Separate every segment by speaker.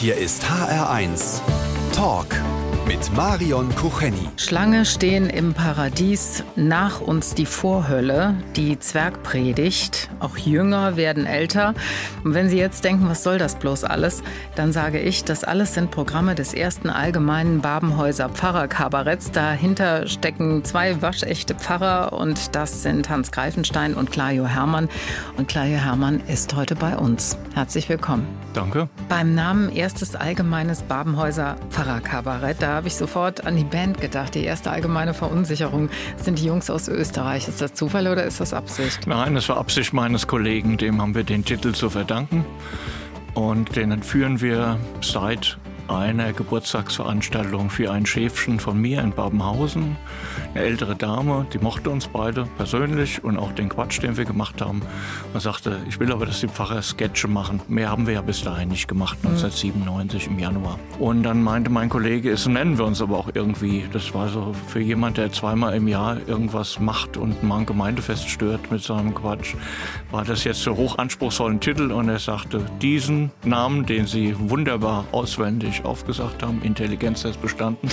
Speaker 1: Hier ist HR1 Talk mit Marion Kucheni.
Speaker 2: Schlange stehen im Paradies, nach uns die Vorhölle, die Zwergpredigt, auch Jünger werden älter. Und wenn Sie jetzt denken, was soll das bloß alles, dann sage ich, das alles sind Programme des ersten allgemeinen Babenhäuser Pfarrerkabaretts. Dahinter stecken zwei waschechte Pfarrer und das sind Hans Greifenstein und Clajo Hermann. Und Clajo Hermann ist heute bei uns. Herzlich willkommen.
Speaker 3: Danke.
Speaker 2: Beim Namen erstes allgemeines Babenhäuser Pfarrerkabarett, da habe ich sofort an die Band gedacht. Die erste allgemeine Verunsicherung sind die Jungs aus Österreich. Ist das Zufall oder ist das Absicht?
Speaker 3: Nein, das war Absicht meines Kollegen. Dem haben wir den Titel zu verdanken. Und den führen wir seit einer Geburtstagsveranstaltung für ein Schäfchen von mir in Babenhausen. Eine ältere Dame, die mochte uns beide persönlich und auch den Quatsch, den wir gemacht haben. Und sagte, ich will aber, dass die Pfarrer Sketche machen. Mehr haben wir ja bis dahin nicht gemacht, 1997 im Januar. Und dann meinte mein Kollege, es nennen wir uns aber auch irgendwie. Das war so für jemand, der zweimal im Jahr irgendwas macht und mal ein Gemeindefest stört mit seinem Quatsch, war das jetzt so hochanspruchsvollen Titel. Und er sagte, diesen Namen, den Sie wunderbar auswendig aufgesagt haben, Intelligenz ist bestanden.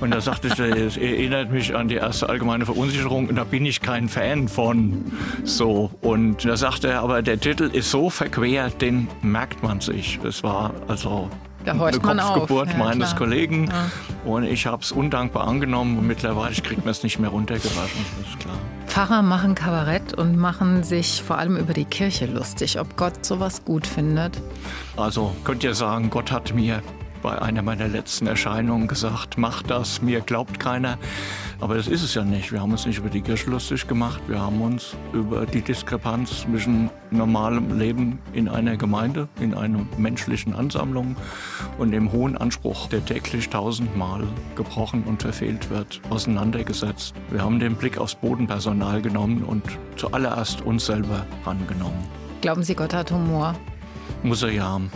Speaker 3: Und da sagte ich, es erinnert mich an die erste allgemeine Verunsicherung und da bin ich kein Fan von. So. Und da sagte er, aber der Titel ist so verquer, den merkt man sich. Es war also
Speaker 2: Da
Speaker 3: eine
Speaker 2: horcht man auf.
Speaker 3: Kopfgeburt
Speaker 2: Ja,
Speaker 3: meines
Speaker 2: klar.
Speaker 3: Kollegen.
Speaker 2: Ja.
Speaker 3: Und ich habe es undankbar angenommen und mittlerweile kriegt man es nicht mehr runtergewaschen, das ist klar.
Speaker 2: Pfarrer machen Kabarett und machen sich vor allem über die Kirche lustig, ob Gott sowas gut findet.
Speaker 3: Also könnt ihr sagen, Gott hat mir bei einer meiner letzten Erscheinungen gesagt, mach das, mir glaubt keiner. Aber das ist es ja nicht. Wir haben uns nicht über die Kirche lustig gemacht. Wir haben uns über die Diskrepanz zwischen normalem Leben in einer Gemeinde, in einer menschlichen Ansammlung und dem hohen Anspruch, der täglich tausendmal gebrochen und verfehlt wird, auseinandergesetzt. Wir haben den Blick aufs Bodenpersonal genommen und zuallererst uns selber rangenommen.
Speaker 2: Glauben Sie, Gott hat Humor?
Speaker 3: Muss er ja haben.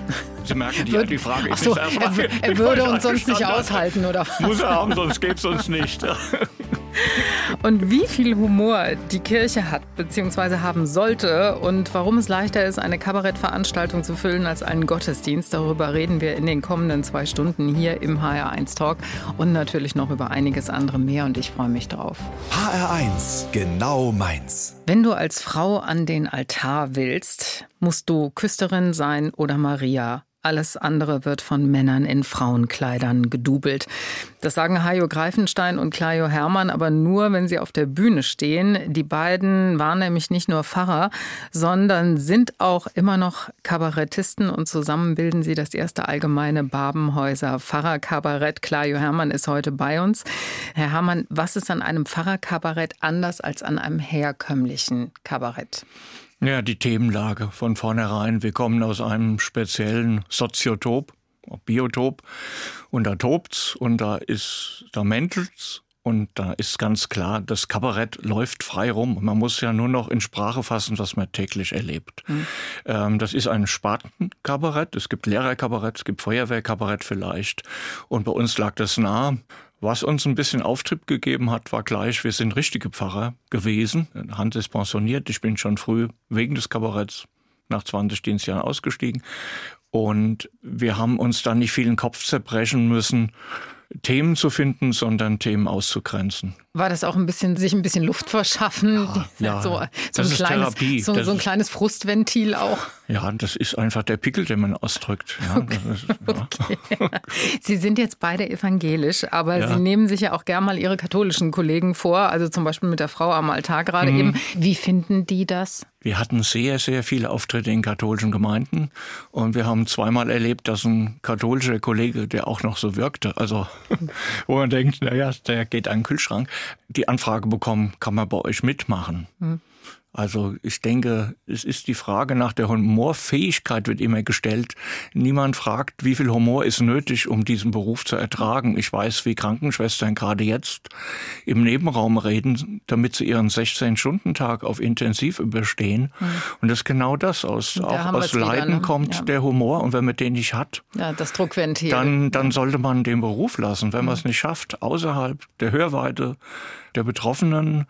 Speaker 3: Sie merken, die, die Frage
Speaker 2: Ach so, er, er würde uns sonst nicht aushalten, oder was?
Speaker 3: Muss er haben, sonst gäbe es uns nicht.
Speaker 2: Und wie viel Humor die Kirche hat bzw. haben sollte und warum es leichter ist, eine Kabarettveranstaltung zu füllen als einen Gottesdienst, darüber reden wir in den kommenden zwei Stunden hier im HR1 Talk und natürlich noch über einiges andere mehr und ich freue mich drauf.
Speaker 1: HR1 genau meins.
Speaker 2: Wenn du als Frau an den Altar willst, musst du Küsterin sein oder Maria. Alles andere wird von Männern in Frauenkleidern gedubelt. Das sagen Hajo Greifenstein und Clajo Hermann, aber nur, wenn sie auf der Bühne stehen. Die beiden waren nämlich nicht nur Pfarrer, sondern sind auch immer noch Kabarettisten und zusammen bilden sie das erste allgemeine Babenhäuser Pfarrerkabarett. Clajo Hermann ist heute bei uns. Herr Hermann, was ist an einem Pfarrerkabarett anders als an einem herkömmlichen Kabarett?
Speaker 3: Ja, die Themenlage von vornherein. Wir kommen aus einem speziellen Soziotop, Biotop, und da tobt's und da ist, da mäntelt's. Und da ist ganz klar, das Kabarett läuft frei rum. Man muss ja nur noch in Sprache fassen, was man täglich erlebt. Ähm, das ist ein Spartenkabarett. Es gibt Lehrerkabarett, es gibt Feuerwehrkabarett vielleicht. Und bei uns lag das nah. Was uns ein bisschen Auftrieb gegeben hat, war gleich, wir sind richtige Pfarrer gewesen. Hand ist pensioniert. Ich bin schon früh wegen des Kabaretts nach 20 Dienstjahren ausgestiegen. Und wir haben uns dann nicht viel den Kopf zerbrechen müssen, Themen zu finden, sondern Themen auszugrenzen.
Speaker 2: War das auch ein bisschen, sich ein bisschen Luft verschaffen?
Speaker 3: ja.
Speaker 2: so, so,
Speaker 3: Das
Speaker 2: ein kleines, so, so ein kleines Frustventil auch.
Speaker 3: Ja, das ist einfach der Pickel, den man ausdrückt. Ja, das ist, ja.
Speaker 2: Sie sind jetzt beide evangelisch, aber
Speaker 3: Ja.
Speaker 2: Sie nehmen sich ja auch gern mal Ihre katholischen Kollegen vor, also zum Beispiel mit der Frau am Altar gerade
Speaker 3: Mhm.
Speaker 2: eben. Wie finden die das?
Speaker 3: Wir hatten sehr, sehr viele Auftritte in katholischen Gemeinden und wir haben zweimal erlebt, dass ein katholischer Kollege, der auch noch so wirkte, also wo man denkt, naja, der geht an den Kühlschrank, die Anfrage bekommen, kann man bei euch mitmachen? Also ich denke, es ist die Frage nach der Humorfähigkeit wird immer gestellt. Niemand fragt, wie viel Humor ist nötig, um diesen Beruf zu ertragen. Ich weiß, wie Krankenschwestern gerade jetzt im Nebenraum reden, damit sie ihren 16-Stunden-Tag auf Intensiv überstehen. Und das ist genau das. Aus,
Speaker 2: Da
Speaker 3: auch aus
Speaker 2: wir's wieder,
Speaker 3: Leiden
Speaker 2: ne?
Speaker 3: kommt
Speaker 2: Ja.
Speaker 3: der Humor. Und wenn man den nicht hat,
Speaker 2: Ja, das Druckventil.
Speaker 3: dann, dann sollte man den Beruf lassen. Wenn man es nicht schafft, außerhalb der Hörweite der Betroffenen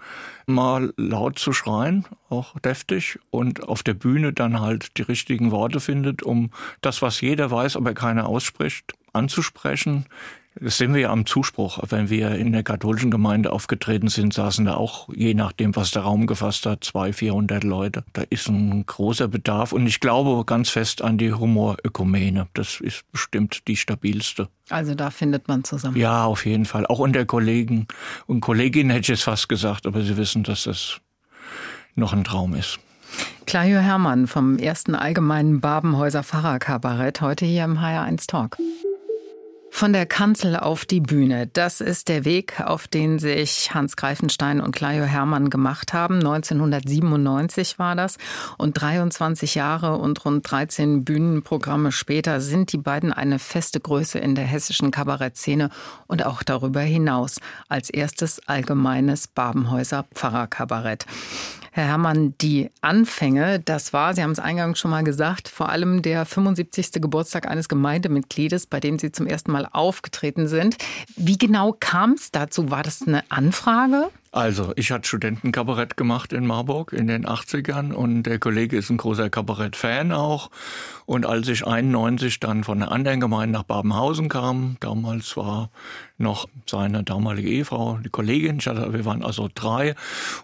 Speaker 3: mal laut zu schreien, auch deftig und auf der Bühne dann halt die richtigen Worte findet, um das, was jeder weiß, aber keiner ausspricht, anzusprechen. Das sehen wir ja am Zuspruch. Wenn wir in der katholischen Gemeinde aufgetreten sind, saßen da auch, je nachdem, was der Raum gefasst hat, zwei, vierhundert Leute. Da ist ein großer Bedarf und ich glaube ganz fest an die Humorökumene. Das ist bestimmt die stabilste.
Speaker 2: Also da findet man zusammen.
Speaker 3: Ja, auf jeden Fall. Auch unter Kollegen und Kolleginnen hätte ich es fast gesagt, aber Sie wissen, dass das noch ein Traum ist.
Speaker 2: Clajo Hermann vom ersten allgemeinen Babenhäuser Pfarrerkabarett heute hier im HR1 Talk. Von der Kanzel auf die Bühne. Das ist der Weg, auf den sich Hans Greifenstein und Clajo Hermann gemacht haben. 1997 war das. Und 23 Jahre und rund 13 Bühnenprogramme später sind die beiden eine feste Größe in der hessischen Kabarettszene und auch darüber hinaus. Als erstes allgemeines Babenhäuser Pfarrerkabarett. Herr Herrmann, die Anfänge, das war, Sie haben es eingangs schon mal gesagt, vor allem der 75. Geburtstag eines Gemeindemitgliedes, bei dem Sie zum ersten Mal aufgetreten sind. Wie genau kam es dazu? War das eine Anfrage?
Speaker 3: Also, ich hatte Studentenkabarett gemacht in Marburg in den 80ern und der Kollege ist ein großer Kabarett-Fan auch. Und als ich 91 dann von einer anderen Gemeinde nach Babenhausen kam, damals war noch seine damalige Ehefrau, die Kollegin, hatte, wir waren also drei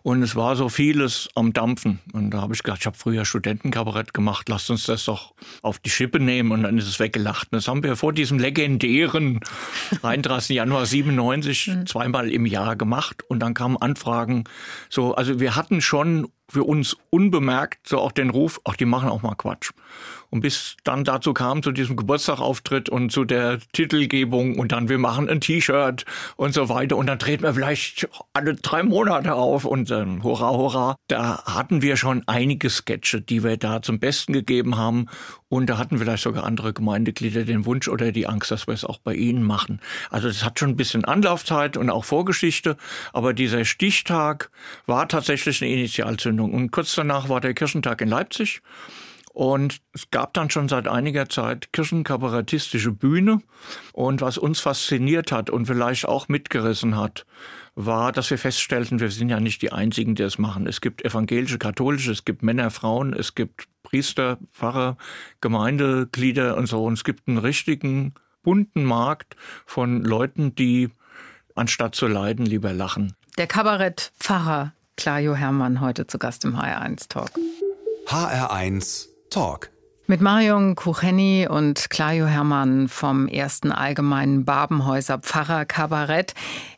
Speaker 3: und es war so vieles am Dampfen. Und da habe ich gedacht, ich habe früher Studentenkabarett gemacht, lasst uns das doch auf die Schippe nehmen und dann ist es weggelacht. Und das haben wir vor diesem legendären 31. Januar 97 mhm. zweimal im Jahr gemacht und dann kamen Anfragen. So, also wir hatten schon für uns unbemerkt so auch den Ruf, ach, die machen auch mal Quatsch. Und bis dann dazu kam, zu diesem Geburtstagauftritt und zu der Titelgebung und dann wir machen ein T-Shirt und so weiter und dann treten wir vielleicht alle drei Monate auf und dann hurra, hurra. Da hatten wir schon einige Sketche, die wir da zum Besten gegeben haben und da hatten vielleicht sogar andere Gemeindeglieder den Wunsch oder die Angst, dass wir es auch bei ihnen machen. Also das hat schon ein bisschen Anlaufzeit und auch Vorgeschichte, aber dieser Stichtag war tatsächlich eine Initialzündung und kurz danach war der Kirchentag in Leipzig. Und es gab dann schon seit einiger Zeit kirchenkabarettistische Bühne. Und was uns fasziniert hat und vielleicht auch mitgerissen hat, war, dass wir feststellten, wir sind ja nicht die Einzigen, die es machen. Es gibt evangelische, katholische, es gibt Männer, Frauen, es gibt Priester, Pfarrer, Gemeindeglieder und so. Und es gibt einen richtigen bunten Markt von Leuten, die anstatt zu leiden lieber lachen.
Speaker 2: Der Kabarettpfarrer Clajo Hermann heute zu Gast im HR1 Talk.
Speaker 1: HR1 Talk.
Speaker 2: Mit Marion Kucheni und Clajo Hermann vom ersten allgemeinen Babenhäuser Pfarrer Kabarett.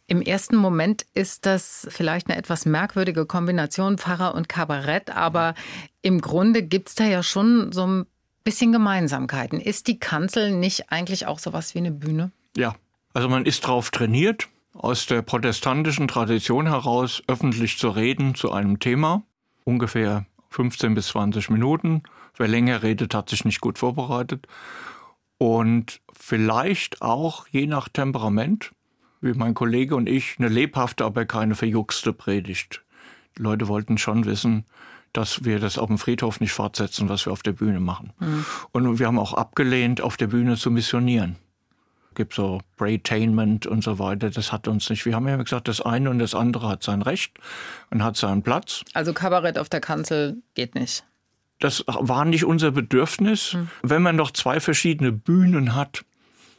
Speaker 2: Im ersten Moment ist das vielleicht eine etwas merkwürdige Kombination Pfarrer und Kabarett, aber im Grunde gibt es da ja schon so ein bisschen Gemeinsamkeiten. Ist die Kanzel nicht eigentlich auch sowas wie eine Bühne?
Speaker 3: Ja, also man ist drauf trainiert, aus der protestantischen Tradition heraus öffentlich zu reden zu einem Thema. Ungefähr 15 bis 20 Minuten. Wer länger redet, hat sich nicht gut vorbereitet. Und vielleicht auch je nach Temperament, wie mein Kollege und ich, eine lebhafte, aber keine verjuckste Predigt. Die Leute wollten schon wissen, dass wir das auf dem Friedhof nicht fortsetzen, was wir auf der Bühne machen. Mhm. Und wir haben auch abgelehnt, auf der Bühne zu missionieren gibt so Braytainment und so weiter. Das hat uns nicht. Wir haben ja gesagt, das eine und das andere hat sein Recht und hat seinen Platz.
Speaker 2: Also Kabarett auf der Kanzel geht nicht.
Speaker 3: Das war nicht unser Bedürfnis. Hm. Wenn man doch zwei verschiedene Bühnen hat,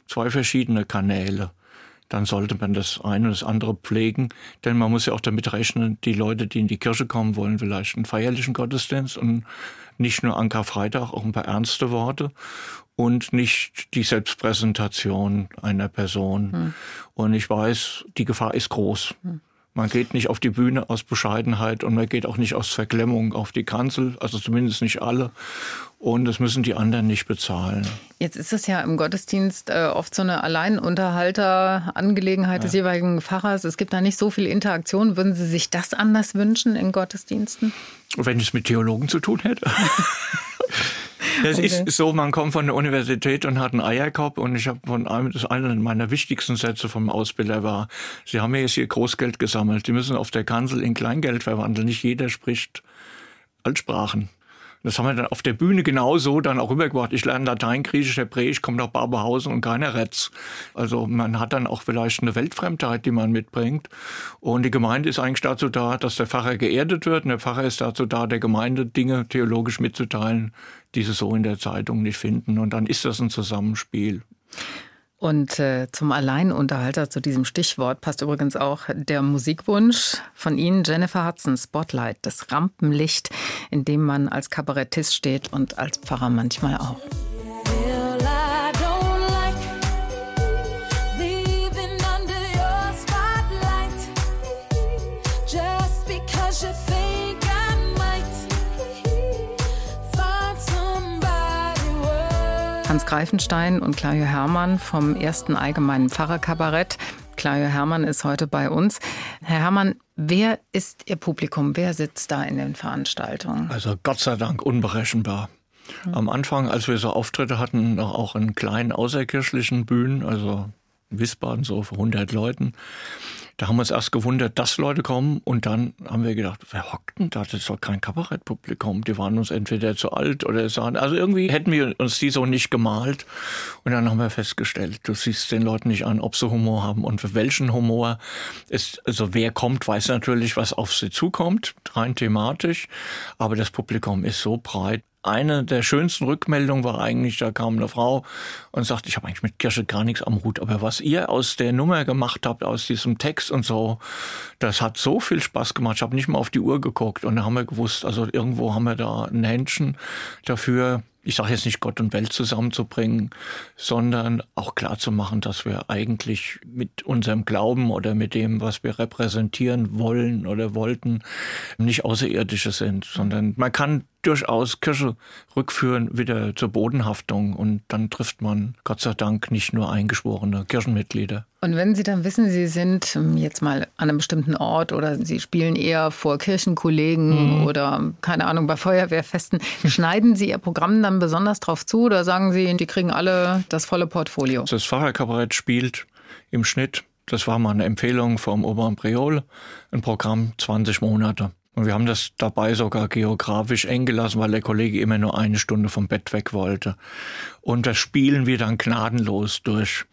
Speaker 3: zwei verschiedene Kanäle, dann sollte man das eine und das andere pflegen. Denn man muss ja auch damit rechnen, die Leute, die in die Kirche kommen wollen, vielleicht einen feierlichen Gottesdienst und nicht nur an Karfreitag, auch ein paar ernste Worte und nicht die Selbstpräsentation einer Person. Hm. Und ich weiß, die Gefahr ist groß. Hm. Man geht nicht auf die Bühne aus Bescheidenheit und man geht auch nicht aus Verklemmung auf die Kanzel, also zumindest nicht alle. Und das müssen die anderen nicht bezahlen.
Speaker 2: Jetzt ist es ja im Gottesdienst äh, oft so eine Alleinunterhalter-Angelegenheit ja. des jeweiligen Pfarrers. Es gibt da nicht so viel Interaktion. Würden Sie sich das anders wünschen in Gottesdiensten?
Speaker 3: Wenn es mit Theologen zu tun hätte. Es okay. ist so, man kommt von der Universität und hat einen Eierkorb und ich habe von einem, das einer meiner wichtigsten Sätze vom Ausbilder war, Sie haben ja jetzt hier Großgeld gesammelt, Sie müssen auf der Kanzel in Kleingeld verwandeln. Nicht jeder spricht Altsprachen. Das haben wir dann auf der Bühne genauso dann auch rübergebracht. Ich lerne Latein, Griechisch, Hebräisch, komme nach Barberhausen und keiner rett's. Also man hat dann auch vielleicht eine Weltfremdheit, die man mitbringt. Und die Gemeinde ist eigentlich dazu da, dass der Pfarrer geerdet wird. Und der Pfarrer ist dazu da, der Gemeinde Dinge theologisch mitzuteilen, die sie so in der Zeitung nicht finden. Und dann ist das ein Zusammenspiel.
Speaker 2: Und äh, zum Alleinunterhalter zu diesem Stichwort passt übrigens auch der Musikwunsch von Ihnen, Jennifer Hudson, Spotlight, das Rampenlicht, in dem man als Kabarettist steht und als Pfarrer manchmal auch. Hans Greifenstein und Claudio Hermann vom ersten allgemeinen Pfarrerkabarett. Claudio Hermann ist heute bei uns. Herr Hermann, wer ist Ihr Publikum? Wer sitzt da in den Veranstaltungen?
Speaker 3: Also Gott sei Dank unberechenbar. Am Anfang, als wir so Auftritte hatten, auch in kleinen außerkirchlichen Bühnen, also in Wiesbaden so vor 100 Leuten, da haben wir uns erst gewundert, dass Leute kommen und dann haben wir gedacht, wer hockt denn da? Das ist doch kein Kabarettpublikum. Die waren uns entweder zu alt oder sahen, also irgendwie hätten wir uns die so nicht gemalt. Und dann haben wir festgestellt, du siehst den Leuten nicht an, ob sie Humor haben und für welchen Humor ist, also wer kommt, weiß natürlich, was auf sie zukommt, rein thematisch. Aber das Publikum ist so breit eine der schönsten Rückmeldungen war eigentlich, da kam eine Frau und sagte, ich habe eigentlich mit Kirche gar nichts am Hut, aber was ihr aus der Nummer gemacht habt, aus diesem Text und so, das hat so viel Spaß gemacht. Ich habe nicht mal auf die Uhr geguckt und da haben wir gewusst, also irgendwo haben wir da ein Händchen dafür, ich sage jetzt nicht Gott und Welt zusammenzubringen, sondern auch klar zu machen, dass wir eigentlich mit unserem Glauben oder mit dem, was wir repräsentieren wollen oder wollten, nicht Außerirdische sind, sondern man kann durchaus Kirche rückführen wieder zur Bodenhaftung und dann trifft man Gott sei Dank nicht nur eingeschworene Kirchenmitglieder.
Speaker 2: Und wenn Sie dann wissen, Sie sind ähm, jetzt mal an einem bestimmten Ort oder Sie spielen eher vor Kirchenkollegen mhm. oder keine Ahnung bei Feuerwehrfesten, schneiden Sie Ihr Programm dann besonders drauf zu oder sagen Sie, die kriegen alle das volle Portfolio?
Speaker 3: Das Pfarrerkabarett spielt im Schnitt, das war mal eine Empfehlung vom Oberen Priol, ein Programm 20 Monate. Und wir haben das dabei sogar geografisch eng gelassen, weil der Kollege immer nur eine Stunde vom Bett weg wollte. Und das spielen wir dann gnadenlos durch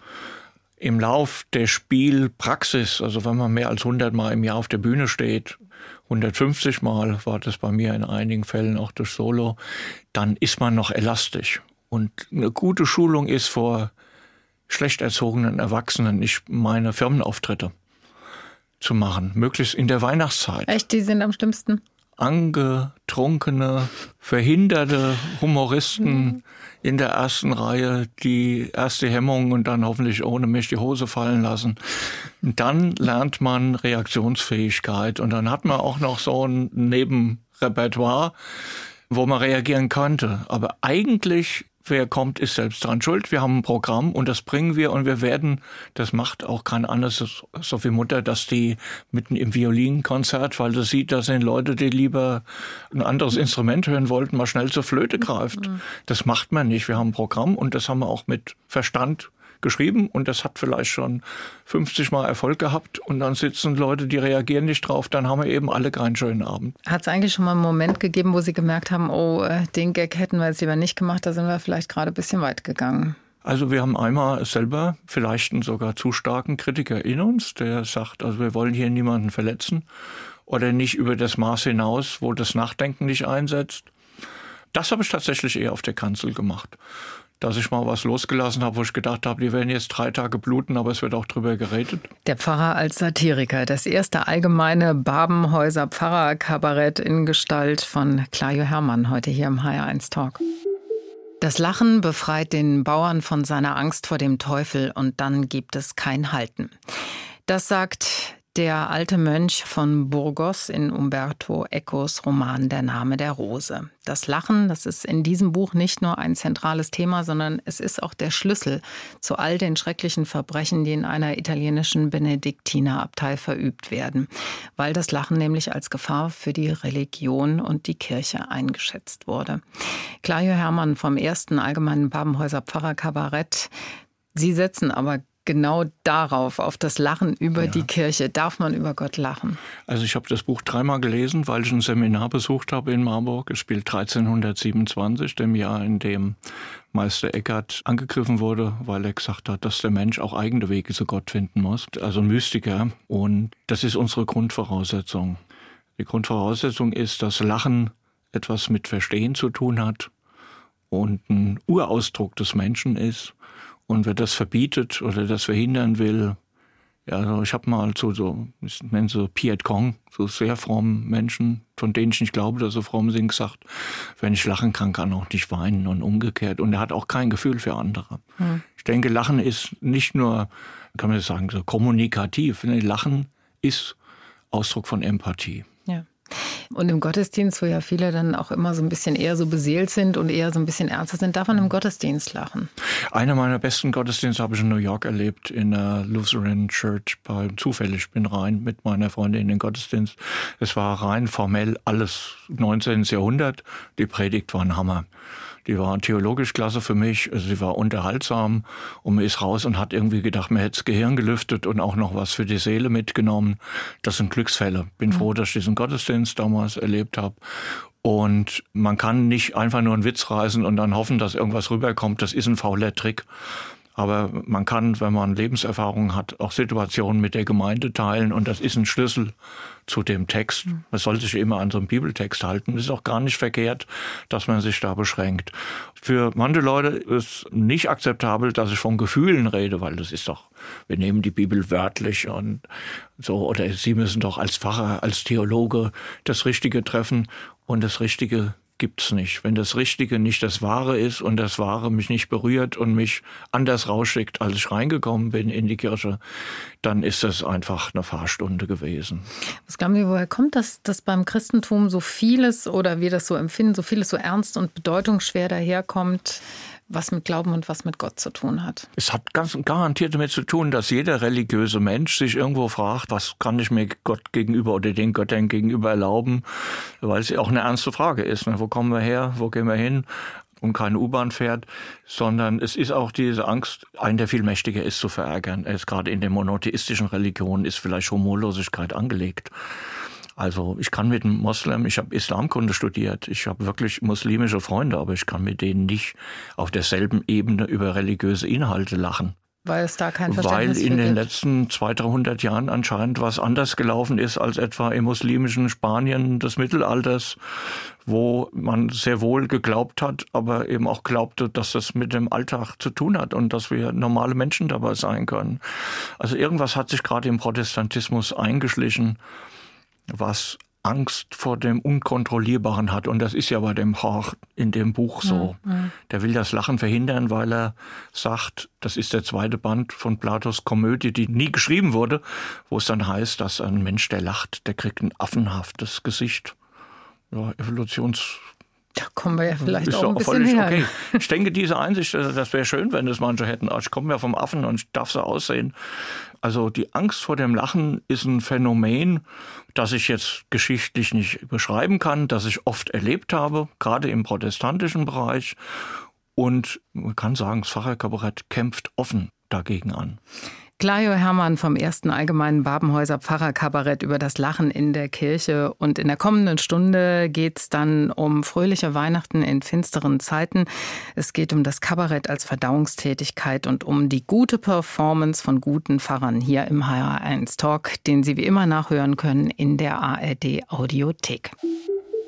Speaker 3: im Lauf der Spielpraxis, also wenn man mehr als 100 Mal im Jahr auf der Bühne steht, 150 Mal war das bei mir in einigen Fällen auch durch Solo, dann ist man noch elastisch. Und eine gute Schulung ist vor schlecht erzogenen Erwachsenen, ich meine Firmenauftritte zu machen, möglichst in der Weihnachtszeit.
Speaker 2: Echt, die sind am schlimmsten?
Speaker 3: angetrunkene, verhinderte Humoristen mhm. in der ersten Reihe, die erste Hemmung und dann hoffentlich ohne mich die Hose fallen lassen. Dann lernt man Reaktionsfähigkeit und dann hat man auch noch so ein Nebenrepertoire, wo man reagieren könnte. Aber eigentlich wer kommt, ist selbst dran schuld. Wir haben ein Programm und das bringen wir und wir werden, das macht auch kein anderes Sophie Mutter, dass die mitten im Violinkonzert, weil das sieht, da sind Leute, die lieber ein anderes Instrument hören wollten, mal schnell zur Flöte greift. Mhm. Das macht man nicht. Wir haben ein Programm und das haben wir auch mit Verstand geschrieben und das hat vielleicht schon 50 Mal Erfolg gehabt und dann sitzen Leute, die reagieren nicht drauf, dann haben wir eben alle keinen schönen Abend.
Speaker 2: Hat es eigentlich schon mal einen Moment gegeben, wo Sie gemerkt haben, oh, äh, den Gag hätten wir jetzt lieber nicht gemacht, da sind wir vielleicht gerade ein bisschen weit gegangen?
Speaker 3: Also wir haben einmal selber vielleicht einen sogar zu starken Kritiker in uns, der sagt, also wir wollen hier niemanden verletzen oder nicht über das Maß hinaus, wo das Nachdenken nicht einsetzt. Das habe ich tatsächlich eher auf der Kanzel gemacht dass ich mal was losgelassen habe, wo ich gedacht habe, die werden jetzt drei Tage bluten, aber es wird auch drüber geredet.
Speaker 2: Der Pfarrer als Satiriker, das erste allgemeine Babenhäuser Pfarrer-Kabarett in Gestalt von Claudio Hermann, heute hier im HR1 Talk. Das Lachen befreit den Bauern von seiner Angst vor dem Teufel und dann gibt es kein Halten. Das sagt der alte Mönch von Burgos in Umberto Ecos Roman Der Name der Rose. Das Lachen, das ist in diesem Buch nicht nur ein zentrales Thema, sondern es ist auch der Schlüssel zu all den schrecklichen Verbrechen, die in einer italienischen Benediktinerabtei verübt werden, weil das Lachen nämlich als Gefahr für die Religion und die Kirche eingeschätzt wurde. Claudio Hermann vom ersten Allgemeinen Babenhäuser Pfarrer Kabarett. Sie setzen aber genau darauf, auf das Lachen über ja. die Kirche. Darf man über Gott lachen?
Speaker 3: Also ich habe das Buch dreimal gelesen, weil ich ein Seminar besucht habe in Marburg. Es spielt 1327, dem Jahr, in dem Meister Eckhart angegriffen wurde, weil er gesagt hat, dass der Mensch auch eigene Wege zu Gott finden muss. Also ein Mystiker. Und das ist unsere Grundvoraussetzung. Die Grundvoraussetzung ist, dass Lachen etwas mit Verstehen zu tun hat und ein Urausdruck des Menschen ist. Und wer das verbietet oder das verhindern will, ja, also ich habe mal so, so, ich nenne so Piet Kong, so sehr frommen Menschen, von denen ich nicht glaube, dass sie fromm sind, gesagt, wenn ich lachen kann, kann auch nicht weinen und umgekehrt. Und er hat auch kein Gefühl für andere. Hm. Ich denke, Lachen ist nicht nur, kann man sagen, so kommunikativ. Lachen ist Ausdruck von Empathie.
Speaker 2: Und im Gottesdienst, wo ja viele dann auch immer so ein bisschen eher so beseelt sind und eher so ein bisschen ernster sind, darf man im Gottesdienst lachen.
Speaker 3: Einer meiner besten Gottesdienste habe ich in New York erlebt, in der Lutheran Church. Zufällig ich bin rein mit meiner Freundin in den Gottesdienst. Es war rein formell alles 19. Jahrhundert. Die Predigt war ein Hammer. Die war theologisch klasse für mich, also sie war unterhaltsam und man ist raus und hat irgendwie gedacht, man hätte das Gehirn gelüftet und auch noch was für die Seele mitgenommen. Das sind Glücksfälle. Bin mhm. froh, dass ich diesen Gottesdienst damals erlebt habe. Und man kann nicht einfach nur einen Witz reißen und dann hoffen, dass irgendwas rüberkommt. Das ist ein fauler Trick. Aber man kann, wenn man Lebenserfahrung hat, auch Situationen mit der Gemeinde teilen und das ist ein Schlüssel zu dem Text. Mhm. Man sollte sich immer an so einem Bibeltext halten. Es ist auch gar nicht verkehrt, dass man sich da beschränkt. Für manche Leute ist nicht akzeptabel, dass ich von Gefühlen rede, weil das ist doch, wir nehmen die Bibel wörtlich und so, oder Sie müssen doch als Pfarrer, als Theologe das Richtige treffen und das Richtige gibt's nicht. Wenn das Richtige nicht das Wahre ist und das Wahre mich nicht berührt und mich anders rausschickt, als ich reingekommen bin in die Kirche, dann ist das einfach eine Fahrstunde gewesen.
Speaker 2: Was glauben Sie, woher kommt das, dass beim Christentum so vieles oder wir das so empfinden, so vieles so ernst und bedeutungsschwer daherkommt? Was mit Glauben und was mit Gott zu tun hat.
Speaker 3: Es hat ganz garantiert damit zu tun, dass jeder religiöse Mensch sich irgendwo fragt, was kann ich mir Gott gegenüber oder den Göttern gegenüber erlauben, weil es auch eine ernste Frage ist. Ne? Wo kommen wir her? Wo gehen wir hin? und keine U-Bahn fährt, sondern es ist auch diese Angst, einen, der viel mächtiger ist, zu verärgern. Es gerade in den monotheistischen Religionen ist vielleicht Humorlosigkeit angelegt. Also ich kann mit einem Moslem, ich habe Islamkunde studiert, ich habe wirklich muslimische Freunde, aber ich kann mit denen nicht auf derselben Ebene über religiöse Inhalte lachen.
Speaker 2: Weil es da kein Verständnis
Speaker 3: Weil in den gibt. letzten 200, 300 Jahren anscheinend was anders gelaufen ist als etwa im muslimischen Spanien des Mittelalters, wo man sehr wohl geglaubt hat, aber eben auch glaubte, dass das mit dem Alltag zu tun hat und dass wir normale Menschen dabei sein können. Also irgendwas hat sich gerade im Protestantismus eingeschlichen was Angst vor dem Unkontrollierbaren hat. Und das ist ja bei dem Hauch in dem Buch so. Mhm. Der will das Lachen verhindern, weil er sagt, das ist der zweite Band von Platos Komödie, die nie geschrieben wurde, wo es dann heißt, dass ein Mensch, der lacht, der kriegt ein affenhaftes Gesicht. Ja, Evolutions
Speaker 2: da kommen wir ja vielleicht ist auch ein bisschen völlig, okay.
Speaker 3: Ich denke, diese Einsicht, das wäre schön, wenn das manche hätten. Ich komme ja vom Affen und ich darf so aussehen. Also die Angst vor dem Lachen ist ein Phänomen, das ich jetzt geschichtlich nicht beschreiben kann, das ich oft erlebt habe, gerade im protestantischen Bereich. Und man kann sagen, das Pfarrerkabarett kämpft offen dagegen an.
Speaker 2: Clajo Hermann vom ersten Allgemeinen Babenhäuser Pfarrerkabarett über das Lachen in der Kirche. Und in der kommenden Stunde geht es dann um fröhliche Weihnachten in finsteren Zeiten. Es geht um das Kabarett als Verdauungstätigkeit und um die gute Performance von guten Pfarrern hier im HR1 Talk, den Sie wie immer nachhören können in der ARD Audiothek.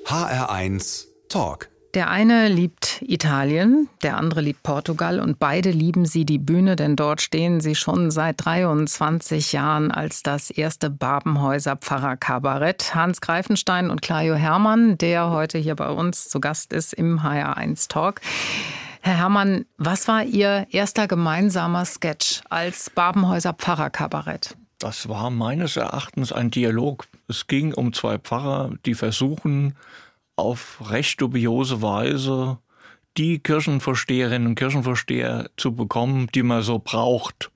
Speaker 1: HR1 Talk.
Speaker 2: Der eine liebt Italien, der andere liebt Portugal und beide lieben sie die Bühne, denn dort stehen sie schon seit 23 Jahren als das erste Babenhäuser Pfarrerkabarett. Hans Greifenstein und Clajo Hermann, der heute hier bei uns zu Gast ist im HR1 Talk. Herr Hermann, was war Ihr erster gemeinsamer Sketch als Babenhäuser Pfarrerkabarett?
Speaker 3: Das war meines Erachtens ein Dialog. Es ging um zwei Pfarrer, die versuchen, auf recht dubiose Weise die Kirchenvorsteherinnen und Kirchenvorsteher zu bekommen, die man so braucht.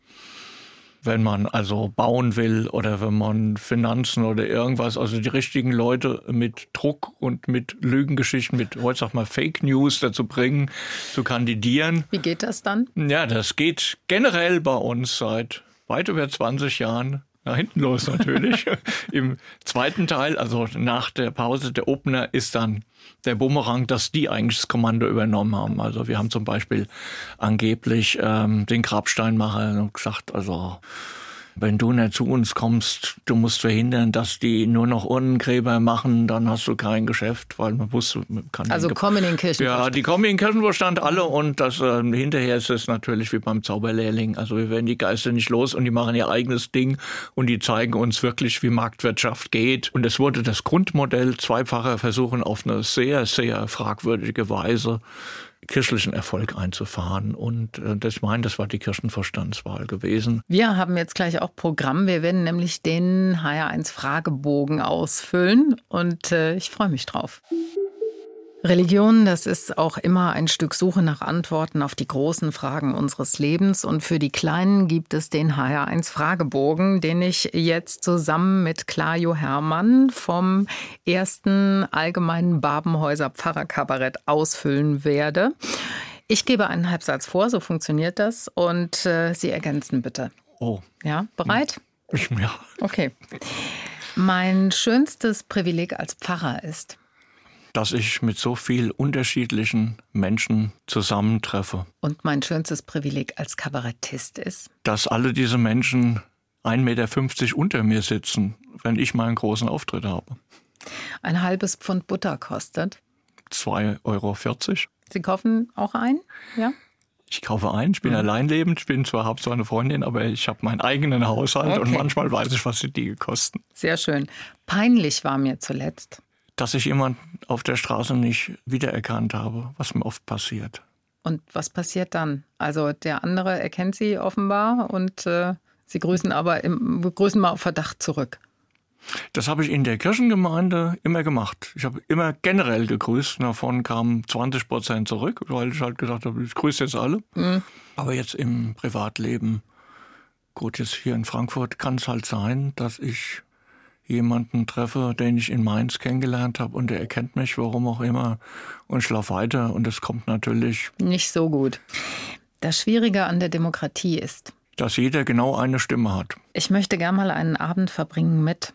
Speaker 3: wenn man also bauen will oder wenn man Finanzen oder irgendwas, also die richtigen Leute mit Druck und mit Lügengeschichten, mit heute sag mal Fake News dazu bringen, zu kandidieren.
Speaker 2: Wie geht das dann?
Speaker 3: Ja, das geht generell bei uns seit weit über 20 Jahren nach hinten los natürlich. Im zweiten Teil, also nach der Pause, der Opener ist dann der Bumerang, dass die eigentlich das Kommando übernommen haben. Also wir haben zum Beispiel angeblich ähm, den Grabsteinmacher gesagt, also wenn du nicht zu uns kommst, du musst verhindern, dass die nur noch Urnengräber machen, dann hast du kein Geschäft, weil man wusste, man kann
Speaker 2: Also kommen in den Kirchenvorstand.
Speaker 3: Ja, die kommen in den Kirchenvorstand alle und das äh, hinterher ist es natürlich wie beim Zauberlehrling. Also wir werden die Geister nicht los und die machen ihr eigenes Ding und die zeigen uns wirklich, wie Marktwirtschaft geht. Und es wurde das Grundmodell zweifacher Versuchen auf eine sehr, sehr fragwürdige Weise kirchlichen Erfolg einzufahren. Und äh, das, ich meine, das war die Kirchenvorstandswahl gewesen.
Speaker 2: Wir haben jetzt gleich auch Programm. Wir werden nämlich den HR1 Fragebogen ausfüllen und äh, ich freue mich drauf. Religion, das ist auch immer ein Stück Suche nach Antworten auf die großen Fragen unseres Lebens. Und für die Kleinen gibt es den HR1 Fragebogen, den ich jetzt zusammen mit Clajo Hermann vom ersten allgemeinen Babenhäuser Pfarrerkabarett ausfüllen werde. Ich gebe einen Halbsatz vor, so funktioniert das. Und äh, Sie ergänzen bitte.
Speaker 3: Oh.
Speaker 2: Ja, bereit?
Speaker 3: Ja.
Speaker 2: Okay. Mein schönstes Privileg als Pfarrer ist
Speaker 3: dass ich mit so viel unterschiedlichen Menschen zusammentreffe.
Speaker 2: Und mein schönstes Privileg als Kabarettist ist?
Speaker 3: Dass alle diese Menschen 1,50 Meter unter mir sitzen, wenn ich meinen großen Auftritt habe.
Speaker 2: Ein halbes Pfund Butter kostet?
Speaker 3: 2,40 Euro.
Speaker 2: Sie kaufen auch ein? Ja?
Speaker 3: Ich kaufe ein, ich bin mhm. alleinlebend, ich bin zwar habe zwar eine Freundin, aber ich habe meinen eigenen Haushalt okay. und manchmal weiß ich, was die kosten.
Speaker 2: Sehr schön. Peinlich war mir zuletzt
Speaker 3: dass ich jemanden auf der Straße nicht wiedererkannt habe, was mir oft passiert.
Speaker 2: Und was passiert dann? Also der andere erkennt sie offenbar und äh, sie grüßen aber im, grüßen mal auf Verdacht zurück.
Speaker 3: Das habe ich in der Kirchengemeinde immer gemacht. Ich habe immer generell gegrüßt. Davon kamen 20 Prozent zurück, weil ich halt gesagt habe, ich grüße jetzt alle. Mhm. Aber jetzt im Privatleben, gut, jetzt hier in Frankfurt kann es halt sein, dass ich jemanden treffe, den ich in Mainz kennengelernt habe und der erkennt mich, warum auch immer, und schlafe weiter. Und das kommt natürlich.
Speaker 2: Nicht so gut. Das Schwierige an der Demokratie ist,
Speaker 3: dass jeder genau eine Stimme hat.
Speaker 2: Ich möchte gern mal einen Abend verbringen mit.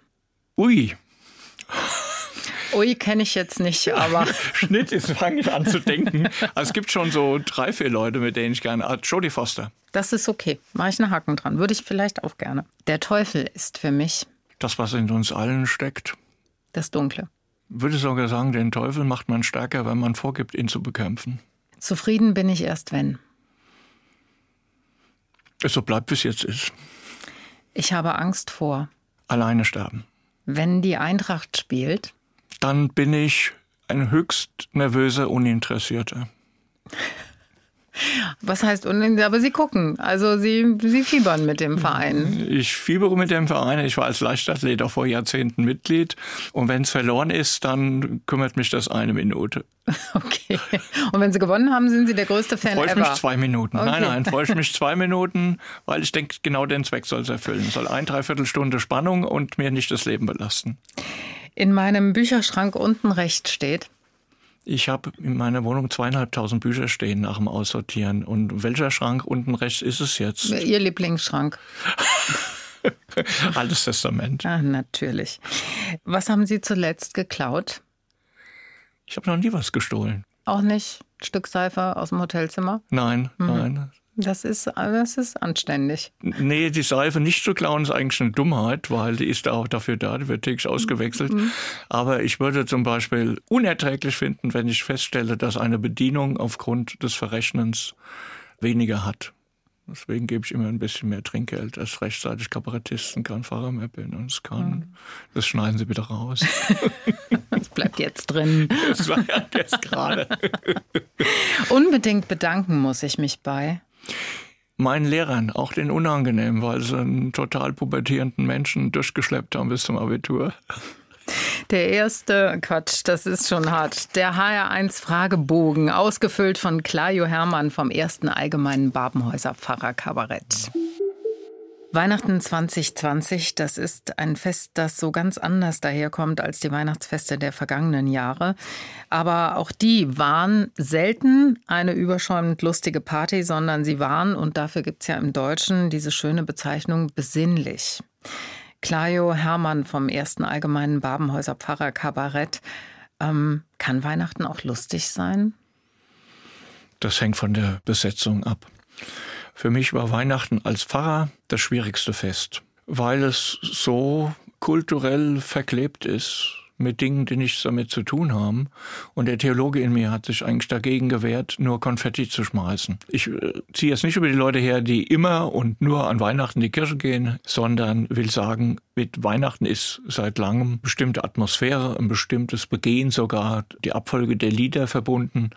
Speaker 3: Ui.
Speaker 2: Ui, kenne ich jetzt nicht, aber.
Speaker 3: Schnitt ist, fange ich an zu denken. Also es gibt schon so drei, vier Leute, mit denen ich gerne. Ah, Jodie Foster.
Speaker 2: Das ist okay. Mache ich einen Haken dran. Würde ich vielleicht auch gerne. Der Teufel ist für mich
Speaker 3: das, was in uns allen steckt.
Speaker 2: Das Dunkle.
Speaker 3: Ich würde sogar sagen, den Teufel macht man stärker, wenn man vorgibt, ihn zu bekämpfen.
Speaker 2: Zufrieden bin ich erst, wenn.
Speaker 3: Es so bleibt, wie es jetzt ist.
Speaker 2: Ich habe Angst vor.
Speaker 3: Alleine sterben.
Speaker 2: Wenn die Eintracht spielt.
Speaker 3: Dann bin ich ein höchst nervöser Uninteressierter.
Speaker 2: Was heißt, aber Sie gucken, also Sie, Sie fiebern mit dem Verein.
Speaker 3: Ich fiebere mit dem Verein. Ich war als Leichtathlet auch vor Jahrzehnten Mitglied. Und wenn es verloren ist, dann kümmert mich das eine Minute.
Speaker 2: Okay. Und wenn Sie gewonnen haben, sind Sie der größte Fan
Speaker 3: freue
Speaker 2: ich
Speaker 3: ever? mich zwei Minuten. Okay. Nein, nein, freue ich mich zwei Minuten, weil ich denke, genau den Zweck soll es erfüllen. Es soll ein, dreiviertel Stunde Spannung und mir nicht das Leben belasten.
Speaker 2: In meinem Bücherschrank unten rechts steht,
Speaker 3: ich habe in meiner Wohnung zweieinhalbtausend Bücher stehen nach dem Aussortieren. Und welcher Schrank unten rechts ist es jetzt?
Speaker 2: Ihr Lieblingsschrank.
Speaker 3: Altes Testament.
Speaker 2: Ah, natürlich. Was haben Sie zuletzt geklaut?
Speaker 3: Ich habe noch nie was gestohlen.
Speaker 2: Auch nicht? Stück Seife aus dem Hotelzimmer?
Speaker 3: Nein, mhm. nein.
Speaker 2: Das ist, das ist anständig.
Speaker 3: Nee, die Seife nicht zu klauen ist eigentlich eine Dummheit, weil die ist auch dafür da, die wird täglich ausgewechselt. Mhm. Aber ich würde zum Beispiel unerträglich finden, wenn ich feststelle, dass eine Bedienung aufgrund des Verrechnens weniger hat. Deswegen gebe ich immer ein bisschen mehr Trinkgeld, als rechtzeitig Kabarettisten kein Fahrer mehr bin. Und es kann, mhm. das schneiden Sie bitte raus.
Speaker 2: das bleibt jetzt drin.
Speaker 3: Das war ja jetzt gerade.
Speaker 2: Unbedingt bedanken muss ich mich bei
Speaker 3: meinen Lehrern, auch den unangenehm, weil sie einen total pubertierenden Menschen durchgeschleppt haben bis zum Abitur.
Speaker 2: Der erste, Quatsch, das ist schon hart. Der HR1 Fragebogen, ausgefüllt von Clajo Hermann vom ersten allgemeinen Babenhäuser Pfarrer Kabarett. Weihnachten 2020, das ist ein Fest, das so ganz anders daherkommt als die Weihnachtsfeste der vergangenen Jahre. Aber auch die waren selten eine überschäumend lustige Party, sondern sie waren, und dafür gibt es ja im Deutschen diese schöne Bezeichnung, besinnlich. Clajo Hermann vom ersten Allgemeinen Babenhäuser Pfarrer Kabarett. Ähm, kann Weihnachten auch lustig sein?
Speaker 3: Das hängt von der Besetzung ab. Für mich war Weihnachten als Pfarrer das schwierigste Fest, weil es so kulturell verklebt ist mit Dingen, die nichts damit zu tun haben. Und der Theologe in mir hat sich eigentlich dagegen gewehrt, nur Konfetti zu schmeißen. Ich äh, ziehe jetzt nicht über die Leute her, die immer und nur an Weihnachten in die Kirche gehen, sondern will sagen, mit Weihnachten ist seit langem bestimmte Atmosphäre, ein bestimmtes Begehen sogar, die Abfolge der Lieder verbunden.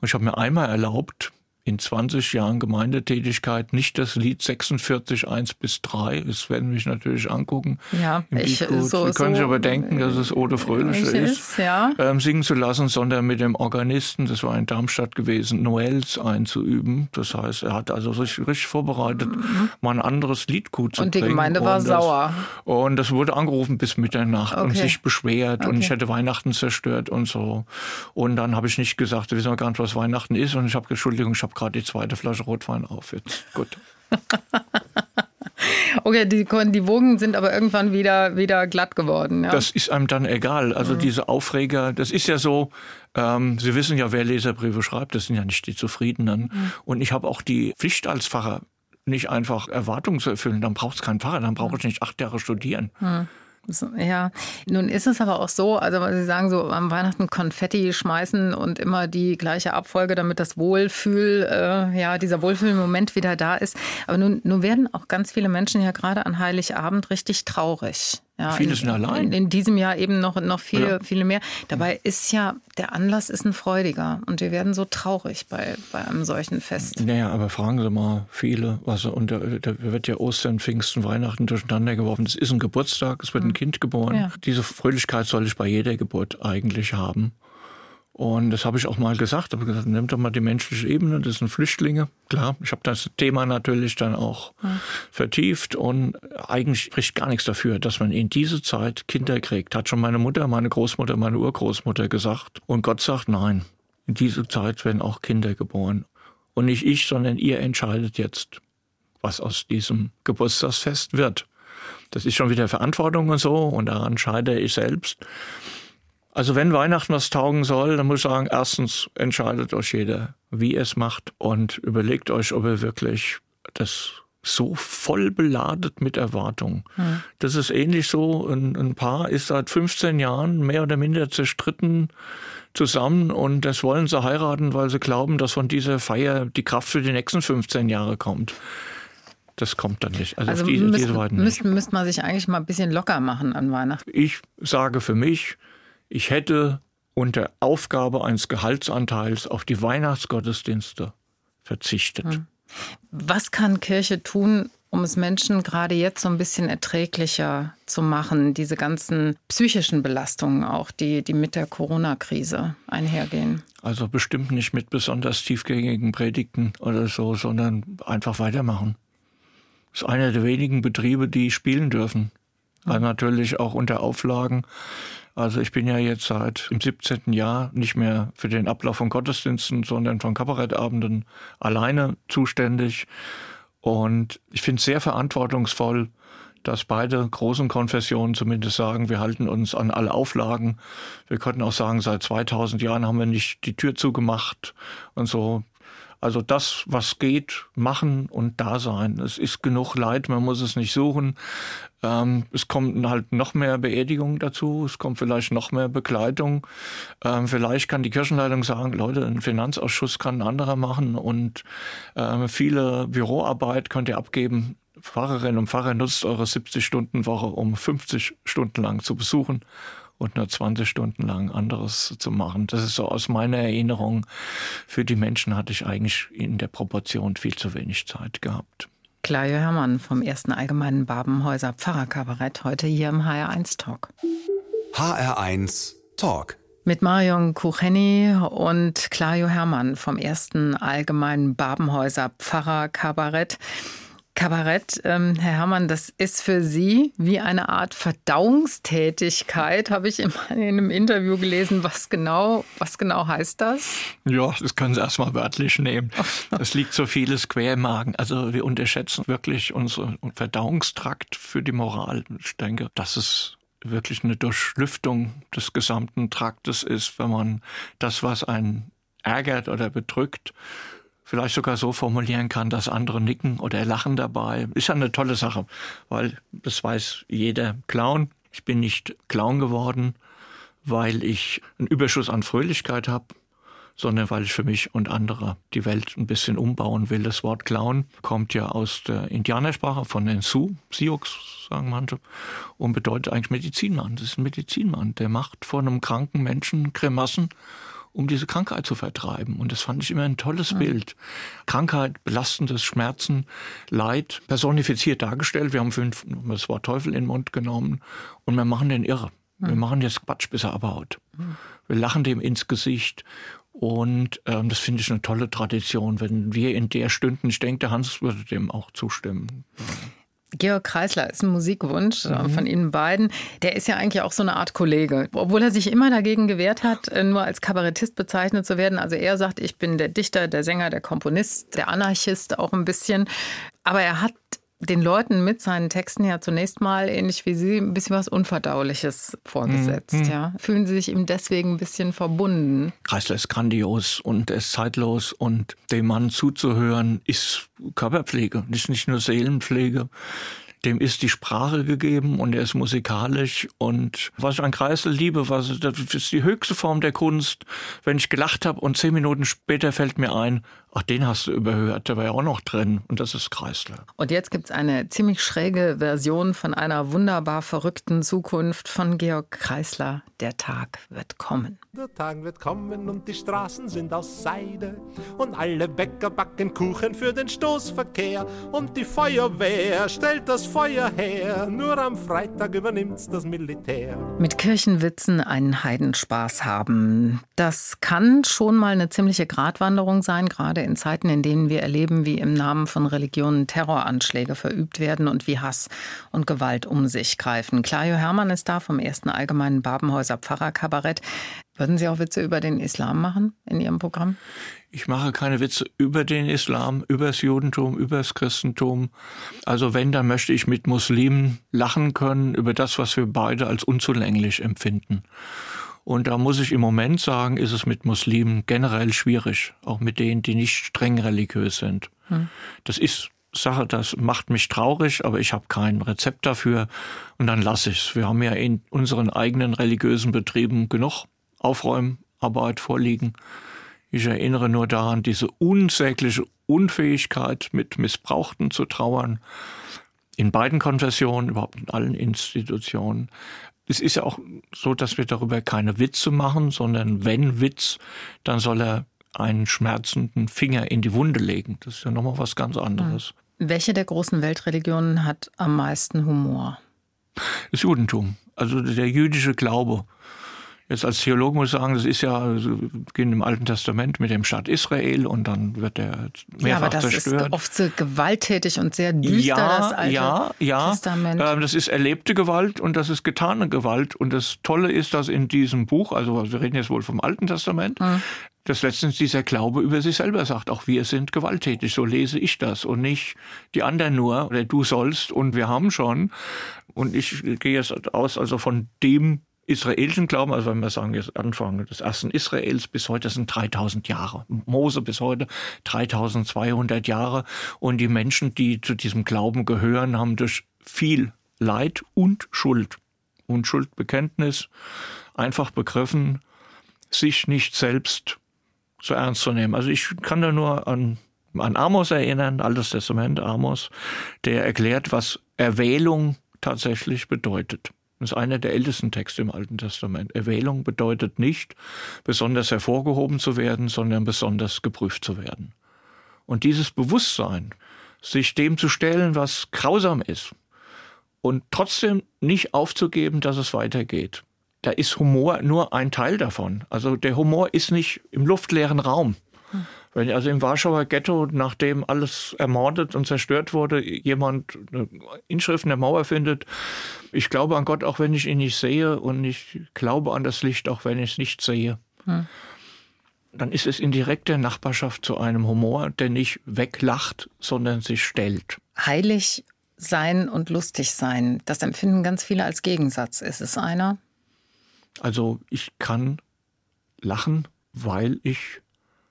Speaker 3: Und ich habe mir einmal erlaubt, in 20 Jahren Gemeindetätigkeit nicht das Lied 46, 1 bis 3. Das werden mich natürlich angucken.
Speaker 2: Ja, ich,
Speaker 3: so, Sie können so, sich aber denken, dass es Ode Fröhlich ist, ist ja. ähm, singen zu lassen, sondern mit dem Organisten, das war in Darmstadt gewesen, Noels einzuüben. Das heißt, er hat also sich richtig vorbereitet, mhm. mal ein anderes Lied gut zu
Speaker 2: Und
Speaker 3: die
Speaker 2: Gemeinde war
Speaker 3: und
Speaker 2: das, sauer.
Speaker 3: Und das wurde angerufen bis Mitternacht okay. und sich beschwert okay. und ich hätte Weihnachten zerstört und so. Und dann habe ich nicht gesagt, wir wissen gar nicht, was Weihnachten ist. Und ich habe, Entschuldigung, ich habe gerade die zweite Flasche Rotwein auf. Jetzt. Gut.
Speaker 2: Okay, die, die Wogen sind aber irgendwann wieder, wieder glatt geworden. Ja.
Speaker 3: Das ist einem dann egal. Also mhm. diese Aufreger, das ist ja so, ähm, Sie wissen ja, wer Leserbriefe schreibt, das sind ja nicht die Zufriedenen. Mhm. Und ich habe auch die Pflicht als Pfarrer, nicht einfach Erwartungen zu erfüllen. Dann braucht es keinen Pfarrer, dann brauche ich nicht acht Jahre studieren.
Speaker 2: Mhm. Ja, nun ist es aber auch so, also Sie sagen so, am Weihnachten Konfetti schmeißen und immer die gleiche Abfolge, damit das Wohlfühl, äh, ja, dieser Wohlfühlmoment wieder da ist. Aber nun, nun werden auch ganz viele Menschen ja gerade an Heiligabend richtig traurig. Ja,
Speaker 3: Viele sind allein.
Speaker 2: In, in, diesem Jahr eben noch, noch viele, ja. viele mehr. Dabei ist ja, der Anlass ist ein freudiger. Und wir werden so traurig bei, bei einem solchen Fest.
Speaker 3: Naja, aber fragen Sie mal viele, was, und da, da wird ja Ostern, Pfingsten, Weihnachten durcheinander geworfen. Es ist ein Geburtstag, es wird ein hm. Kind geboren. Ja. Diese Fröhlichkeit soll ich bei jeder Geburt eigentlich haben. Und das habe ich auch mal gesagt. Ich habe gesagt, nehmt doch mal die menschliche Ebene, das sind Flüchtlinge. Klar, ich habe das Thema natürlich dann auch ja. vertieft und eigentlich spricht gar nichts dafür, dass man in diese Zeit Kinder kriegt. Hat schon meine Mutter, meine Großmutter, meine Urgroßmutter gesagt. Und Gott sagt, nein, in diese Zeit werden auch Kinder geboren. Und nicht ich, sondern ihr entscheidet jetzt, was aus diesem Geburtstagsfest wird. Das ist schon wieder Verantwortung und so und daran scheide ich selbst. Also wenn Weihnachten was taugen soll, dann muss ich sagen, erstens entscheidet euch jeder, wie er es macht und überlegt euch, ob ihr wirklich das so voll beladet mit Erwartungen. Hm. Das ist ähnlich so, ein, ein, Paar ist seit 15 Jahren mehr oder minder zerstritten zusammen und das wollen sie heiraten, weil sie glauben, dass von dieser Feier die Kraft für die nächsten 15 Jahre kommt. Das kommt dann nicht.
Speaker 2: Also, also auf diese, müsst, diese Weise müsste, müsste man sich eigentlich mal ein bisschen locker machen an Weihnachten.
Speaker 3: Ich sage für mich, ich hätte unter Aufgabe eines Gehaltsanteils auf die Weihnachtsgottesdienste verzichtet. Hm.
Speaker 2: Was kann Kirche tun, um es Menschen gerade jetzt so ein bisschen erträglicher zu machen, diese ganzen psychischen Belastungen auch, die, die mit der Corona-Krise einhergehen?
Speaker 3: Also bestimmt nicht mit besonders tiefgängigen Predigten oder so, sondern einfach weitermachen. Das ist einer der wenigen Betriebe, die spielen dürfen. Also natürlich auch unter Auflagen. Also ich bin ja jetzt seit dem 17. Jahr nicht mehr für den Ablauf von Gottesdiensten, sondern von Kabarettabenden alleine zuständig. Und ich finde es sehr verantwortungsvoll, dass beide großen Konfessionen zumindest sagen, wir halten uns an alle Auflagen. Wir könnten auch sagen, seit 2000 Jahren haben wir nicht die Tür zugemacht und so. Also das, was geht, machen und da sein. Es ist genug Leid, man muss es nicht suchen. Ähm, es kommt halt noch mehr Beerdigung dazu, es kommt vielleicht noch mehr Begleitung. Ähm, vielleicht kann die Kirchenleitung sagen, Leute, ein Finanzausschuss kann ein anderer machen und ähm, viele Büroarbeit könnt ihr abgeben. Pfarrerinnen und Pfarrer nutzt eure 70-Stunden-Woche, um 50 Stunden lang zu besuchen und nur 20 Stunden lang anderes zu machen. Das ist so aus meiner Erinnerung. Für die Menschen hatte ich eigentlich in der Proportion viel zu wenig Zeit gehabt.
Speaker 2: Claudio Hermann vom ersten Allgemeinen Babenhäuser Pfarrerkabarett heute hier im HR1 Talk.
Speaker 1: HR1 Talk.
Speaker 2: Mit Marion Kucheni und Claudio Hermann vom ersten Allgemeinen Babenhäuser Pfarrerkabarett. Kabarett, ähm, Herr Herrmann, das ist für Sie wie eine Art Verdauungstätigkeit, habe ich in einem Interview gelesen. Was genau, was genau heißt das?
Speaker 3: Ja, das können Sie erstmal wörtlich nehmen. Es liegt so vieles quer im Magen. Also wir unterschätzen wirklich unseren Verdauungstrakt für die Moral. Ich denke, dass es wirklich eine Durchlüftung des gesamten Traktes ist, wenn man das, was einen ärgert oder bedrückt, vielleicht sogar so formulieren kann, dass andere nicken oder lachen dabei. Ist ja eine tolle Sache, weil das weiß jeder Clown. Ich bin nicht Clown geworden, weil ich einen Überschuss an Fröhlichkeit habe, sondern weil ich für mich und andere die Welt ein bisschen umbauen will. Das Wort Clown kommt ja aus der Indianersprache von den Sioux, Sioux sagen manche, und bedeutet eigentlich Medizinmann. Das ist ein Medizinmann, der macht vor einem kranken Menschen Grimassen um diese Krankheit zu vertreiben. Und das fand ich immer ein tolles ja. Bild. Krankheit, belastendes Schmerzen, Leid, personifiziert dargestellt. Wir haben fünf, das Wort Teufel in den Mund genommen und wir machen den irre. Ja. Wir machen jetzt Quatsch, bis er abhaut. Ja. Wir lachen dem ins Gesicht und ähm, das finde ich eine tolle Tradition, wenn wir in der Stunden, ich denke, der Hans würde dem auch zustimmen.
Speaker 2: Georg Kreisler ist ein Musikwunsch äh, mhm. von Ihnen beiden. Der ist ja eigentlich auch so eine Art Kollege. Obwohl er sich immer dagegen gewehrt hat, äh, nur als Kabarettist bezeichnet zu werden. Also er sagt, ich bin der Dichter, der Sänger, der Komponist, der Anarchist auch ein bisschen. Aber er hat den Leuten mit seinen Texten ja zunächst mal, ähnlich wie Sie, ein bisschen was Unverdauliches vorgesetzt. Mhm. Ja. Fühlen Sie sich ihm deswegen ein bisschen verbunden?
Speaker 3: Kreisler ist grandios und er ist zeitlos und dem Mann zuzuhören ist Körperpflege, ist nicht nur Seelenpflege dem ist die Sprache gegeben und er ist musikalisch. Und was ich an Kreisel liebe, was, das ist die höchste Form der Kunst, wenn ich gelacht habe und zehn Minuten später fällt mir ein, ach, den hast du überhört, der war ja auch noch drin. Und das ist Kreisler.
Speaker 2: Und jetzt gibt es eine ziemlich schräge Version von einer wunderbar verrückten Zukunft von Georg Kreisler. Der Tag wird kommen.
Speaker 4: Der Tag wird kommen und die Straßen sind aus Seide. Und alle Bäcker backen Kuchen für den Stoßverkehr. Und die Feuerwehr stellt das Feuer her. Nur am Freitag übernimmt's das Militär.
Speaker 2: Mit Kirchenwitzen einen Heidenspaß haben. Das kann schon mal eine ziemliche Gratwanderung sein, gerade in Zeiten, in denen wir erleben, wie im Namen von Religionen Terroranschläge verübt werden und wie Hass und Gewalt um sich greifen. Clario Hermann ist da vom ersten allgemeinen Babenhäuser Pfarrerkabarett. Würden Sie auch Witze über den Islam machen in Ihrem Programm?
Speaker 3: Ich mache keine Witze über den Islam, über das Judentum, über das Christentum. Also wenn, dann möchte ich mit Muslimen lachen können über das, was wir beide als unzulänglich empfinden. Und da muss ich im Moment sagen, ist es mit Muslimen generell schwierig, auch mit denen, die nicht streng religiös sind. Hm. Das ist Sache, das macht mich traurig, aber ich habe kein Rezept dafür und dann lasse ich es. Wir haben ja in unseren eigenen religiösen Betrieben genug Aufräumarbeit vorliegen. Ich erinnere nur daran, diese unsägliche Unfähigkeit, mit Missbrauchten zu trauern, in beiden Konfessionen, überhaupt in allen Institutionen. Es ist ja auch so, dass wir darüber keine Witze machen, sondern wenn Witz, dann soll er einen schmerzenden Finger in die Wunde legen. Das ist ja nochmal was ganz anderes.
Speaker 2: Welche der großen Weltreligionen hat am meisten Humor?
Speaker 3: Das Judentum, also der jüdische Glaube. Jetzt als Theologe muss ich sagen, das ist ja, also, beginnt im Alten Testament mit dem Staat Israel und dann wird der mehrfach ja, aber das zerstört.
Speaker 2: ist oft so gewalttätig und sehr düster,
Speaker 3: ja,
Speaker 2: das Alte
Speaker 3: ja, ja.
Speaker 2: Testament.
Speaker 3: Ähm, das ist erlebte Gewalt und das ist getane Gewalt. Und das Tolle ist, dass in diesem Buch, also wir reden jetzt wohl vom Alten Testament, hm dass letztens dieser Glaube über sich selber sagt, auch wir sind gewalttätig, so lese ich das und nicht die anderen nur oder du sollst und wir haben schon. Und ich gehe jetzt aus also von dem israelischen Glauben, also wenn wir sagen, jetzt Anfang des ersten Israels bis heute sind 3000 Jahre. Mose bis heute 3200 Jahre. Und die Menschen, die zu diesem Glauben gehören, haben durch viel Leid und Schuld und Schuldbekenntnis einfach begriffen, sich nicht selbst so ernst zu nehmen. Also ich kann da nur an, an Amos erinnern, Altes Testament, Amos, der erklärt, was Erwählung tatsächlich bedeutet. Das ist einer der ältesten Texte im Alten Testament. Erwählung bedeutet nicht, besonders hervorgehoben zu werden, sondern besonders geprüft zu werden. Und dieses Bewusstsein, sich dem zu stellen, was grausam ist, und trotzdem nicht aufzugeben, dass es weitergeht. Da ist Humor nur ein Teil davon. Also der Humor ist nicht im luftleeren Raum. Wenn also im Warschauer Ghetto, nachdem alles ermordet und zerstört wurde, jemand eine Inschrift in der Mauer findet, ich glaube an Gott, auch wenn ich ihn nicht sehe, und ich glaube an das Licht, auch wenn ich es nicht sehe. Hm. Dann ist es in direkter Nachbarschaft zu einem Humor, der nicht weglacht, sondern sich stellt.
Speaker 2: Heilig sein und lustig sein, das empfinden ganz viele als Gegensatz. Ist es einer?
Speaker 3: Also ich kann lachen, weil ich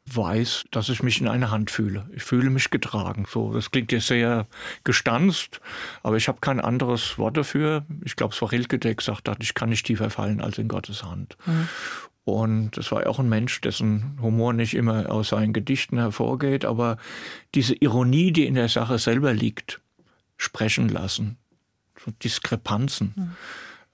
Speaker 3: weiß, dass ich mich in einer Hand fühle. Ich fühle mich getragen. So, das klingt jetzt sehr gestanzt, aber ich habe kein anderes Wort dafür. Ich glaube, es war Rilke, der gesagt hat, ich kann nicht tiefer fallen als in Gottes Hand. Mhm. Und das war ja auch ein Mensch, dessen Humor nicht immer aus seinen Gedichten hervorgeht, aber diese Ironie, die in der Sache selber liegt, sprechen lassen. So Diskrepanzen. Mhm.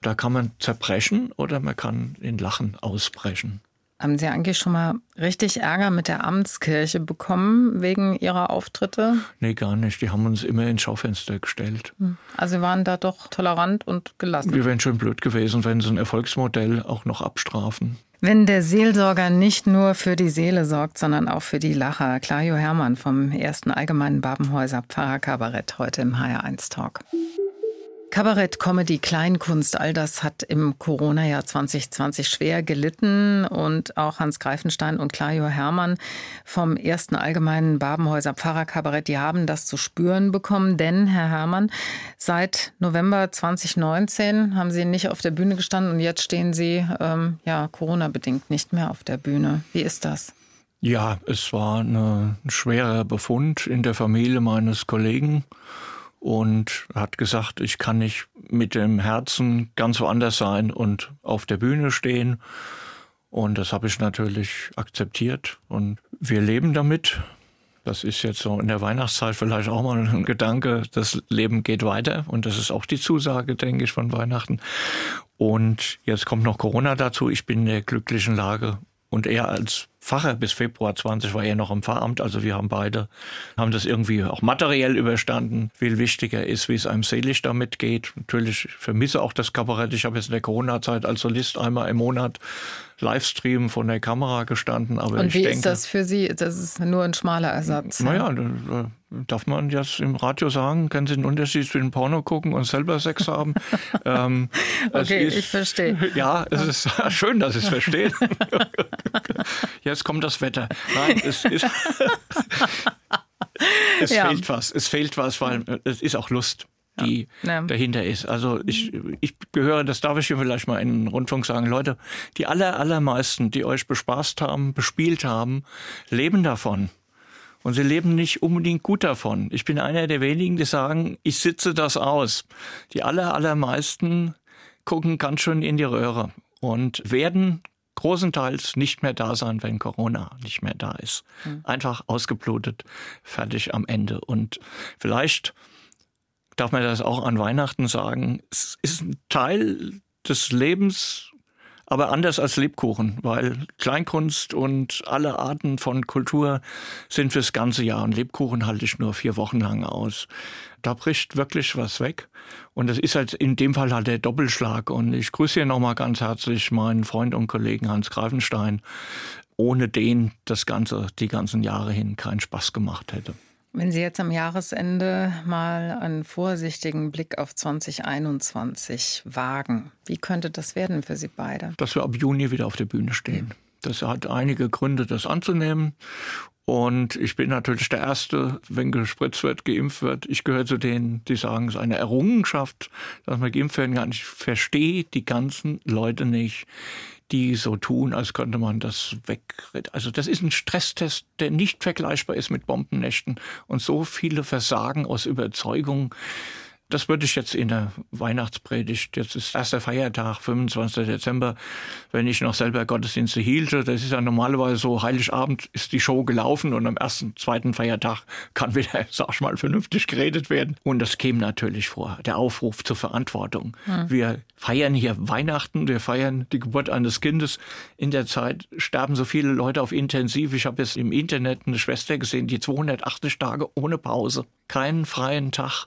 Speaker 3: Da kann man zerbrechen oder man kann in Lachen ausbrechen.
Speaker 2: Haben Sie eigentlich schon mal richtig Ärger mit der Amtskirche bekommen wegen Ihrer Auftritte?
Speaker 3: Nee, gar nicht. Die haben uns immer ins Schaufenster gestellt. Hm.
Speaker 2: Also Sie waren da doch tolerant und gelassen.
Speaker 3: Wir wären schon blöd gewesen, wenn Sie ein Erfolgsmodell auch noch abstrafen.
Speaker 2: Wenn der Seelsorger nicht nur für die Seele sorgt, sondern auch für die Lacher. Clario Hermann vom ersten Allgemeinen Babenhäuser Pfarrerkabarett heute im HR1 Talk. Kabarett, Comedy, Kleinkunst, all das hat im Corona-Jahr 2020 schwer gelitten und auch Hans Greifenstein und Clajo Hermann vom ersten allgemeinen Babenhäuser Pfarrerkabarett, die haben das zu spüren bekommen, denn Herr Hermann, seit November 2019 haben Sie nicht auf der Bühne gestanden und jetzt stehen Sie ähm, ja Corona-bedingt nicht mehr auf der Bühne. Wie ist das?
Speaker 3: Ja, es war ein schwerer Befund in der Familie meines Kollegen und hat gesagt, ich kann nicht mit dem Herzen ganz woanders sein und auf der Bühne stehen. Und das habe ich natürlich akzeptiert und wir leben damit. Das ist jetzt so in der Weihnachtszeit vielleicht auch mal ein Gedanke, das Leben geht weiter und das ist auch die Zusage, denke ich, von Weihnachten. Und jetzt kommt noch Corona dazu. Ich bin in der glücklichen Lage und er als Pfarrer bis Februar 20 war er noch im Pfarramt. Also wir haben beide, haben das irgendwie auch materiell überstanden. Viel wichtiger ist, wie es einem seelisch damit geht. Natürlich vermisse auch das Kabarett. Ich habe jetzt in der Corona-Zeit als Solist einmal im Monat Livestream von der Kamera gestanden. Aber
Speaker 2: Und
Speaker 3: ich
Speaker 2: wie
Speaker 3: denke,
Speaker 2: ist das für Sie? Das ist nur ein schmaler Ersatz.
Speaker 3: Naja, darf man jetzt im Radio sagen, kennen Sie den Unterschied zwischen Porno gucken und selber Sex haben?
Speaker 2: ähm, okay, ist, ich verstehe.
Speaker 3: Ja, es ist schön, dass ich es verstehe. jetzt kommt das Wetter. Nein, es ist. es ja. fehlt was. Es fehlt was, weil es ist auch Lust die ja. dahinter ist. Also ich, ich gehöre, das darf ich hier vielleicht mal in den Rundfunk sagen, Leute, die aller, allermeisten, die euch bespaßt haben, bespielt haben, leben davon. Und sie leben nicht unbedingt gut davon. Ich bin einer der wenigen, die sagen, ich sitze das aus. Die aller, allermeisten gucken ganz schön in die Röhre und werden großenteils nicht mehr da sein, wenn Corona nicht mehr da ist. Mhm. Einfach ausgeblutet, fertig am Ende. Und vielleicht darf man das auch an Weihnachten sagen, es ist ein Teil des Lebens, aber anders als Lebkuchen, weil Kleinkunst und alle Arten von Kultur sind fürs ganze Jahr. Und Lebkuchen halte ich nur vier Wochen lang aus. Da bricht wirklich was weg. Und das ist halt in dem Fall halt der Doppelschlag. Und ich grüße hier nochmal ganz herzlich meinen Freund und Kollegen Hans Greifenstein, ohne den das Ganze die ganzen Jahre hin keinen Spaß gemacht hätte.
Speaker 2: Wenn Sie jetzt am Jahresende mal einen vorsichtigen Blick auf 2021 wagen, wie könnte das werden für Sie beide?
Speaker 3: Dass wir ab Juni wieder auf der Bühne stehen. Das hat einige Gründe, das anzunehmen. Und ich bin natürlich der Erste, wenn gespritzt wird, geimpft wird. Ich gehöre zu denen, die sagen, es ist eine Errungenschaft, dass man geimpft werden kann. Ich verstehe die ganzen Leute nicht, die so tun, als könnte man das weg. Also das ist ein Stresstest, der nicht vergleichbar ist mit Bombennächten und so viele Versagen aus Überzeugung das würde ich jetzt in der Weihnachtspredigt, jetzt ist erster Feiertag, 25. Dezember, wenn ich noch selber Gottesdienste hielte, das ist ja normalerweise so, Heiligabend ist die Show gelaufen und am ersten, zweiten Feiertag kann wieder, sag ich mal, vernünftig geredet werden. Und das käme natürlich vor, der Aufruf zur Verantwortung. Mhm. Wir feiern hier Weihnachten, wir feiern die Geburt eines Kindes. In der Zeit sterben so viele Leute auf Intensiv. Ich habe jetzt im Internet eine Schwester gesehen, die 280 Tage ohne Pause, keinen freien Tag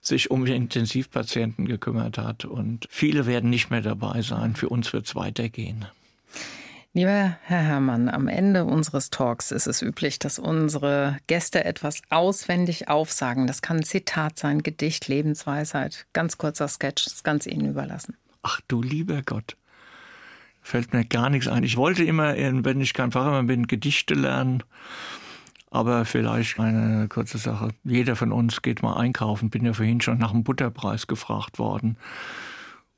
Speaker 3: sich um Intensivpatienten gekümmert hat. Und viele werden nicht mehr dabei sein. Für uns wird es weitergehen.
Speaker 2: Lieber Herr Herrmann, am Ende unseres Talks ist es üblich, dass unsere Gäste etwas auswendig aufsagen. Das kann ein Zitat sein, Gedicht, Lebensweisheit, ganz kurzer Sketch, ist ganz Ihnen überlassen.
Speaker 3: Ach du lieber Gott, fällt mir gar nichts ein. Ich wollte immer, wenn ich kein Fachmann bin, Gedichte lernen. Aber vielleicht eine kurze Sache. Jeder von uns geht mal einkaufen. Bin ja vorhin schon nach dem Butterpreis gefragt worden.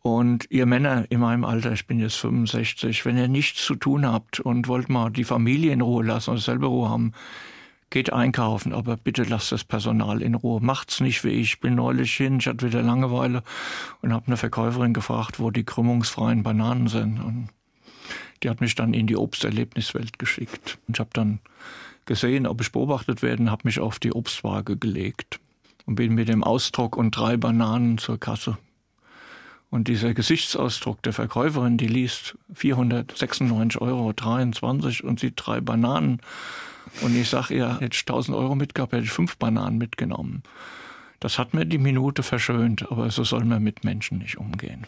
Speaker 3: Und ihr Männer in meinem Alter, ich bin jetzt 65, wenn ihr nichts zu tun habt und wollt mal die Familie in Ruhe lassen und selber Ruhe haben, geht einkaufen, aber bitte lasst das Personal in Ruhe. Macht's nicht wie ich. Ich bin neulich hin, ich hatte wieder Langeweile und habe eine Verkäuferin gefragt, wo die krümmungsfreien Bananen sind. Und die hat mich dann in die Obsterlebniswelt geschickt. Und ich habe dann gesehen, ob ich beobachtet werde, habe mich auf die Obstwaage gelegt und bin mit dem Ausdruck und drei Bananen zur Kasse und dieser Gesichtsausdruck der Verkäuferin, die liest 496,23 Euro und sieht drei Bananen. Und ich sage ihr, hätte ich 1000 Euro mitgehabt, hätte ich fünf Bananen mitgenommen. Das hat mir die Minute verschönt, aber so soll man mit Menschen nicht umgehen.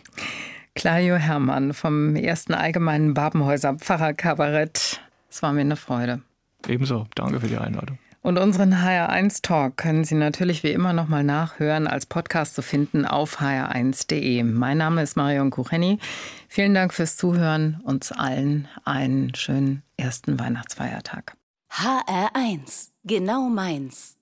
Speaker 2: Claudio Hermann vom ersten allgemeinen Babenhäuser Pfarrerkabarett. Es war mir eine Freude.
Speaker 3: Ebenso. Danke für die Einladung.
Speaker 2: Und unseren HR1 Talk können Sie natürlich wie immer nochmal nachhören, als Podcast zu finden auf hr1.de. Mein Name ist Marion Kucheni. Vielen Dank fürs Zuhören. Uns allen einen schönen ersten Weihnachtsfeiertag.
Speaker 5: HR1, genau meins.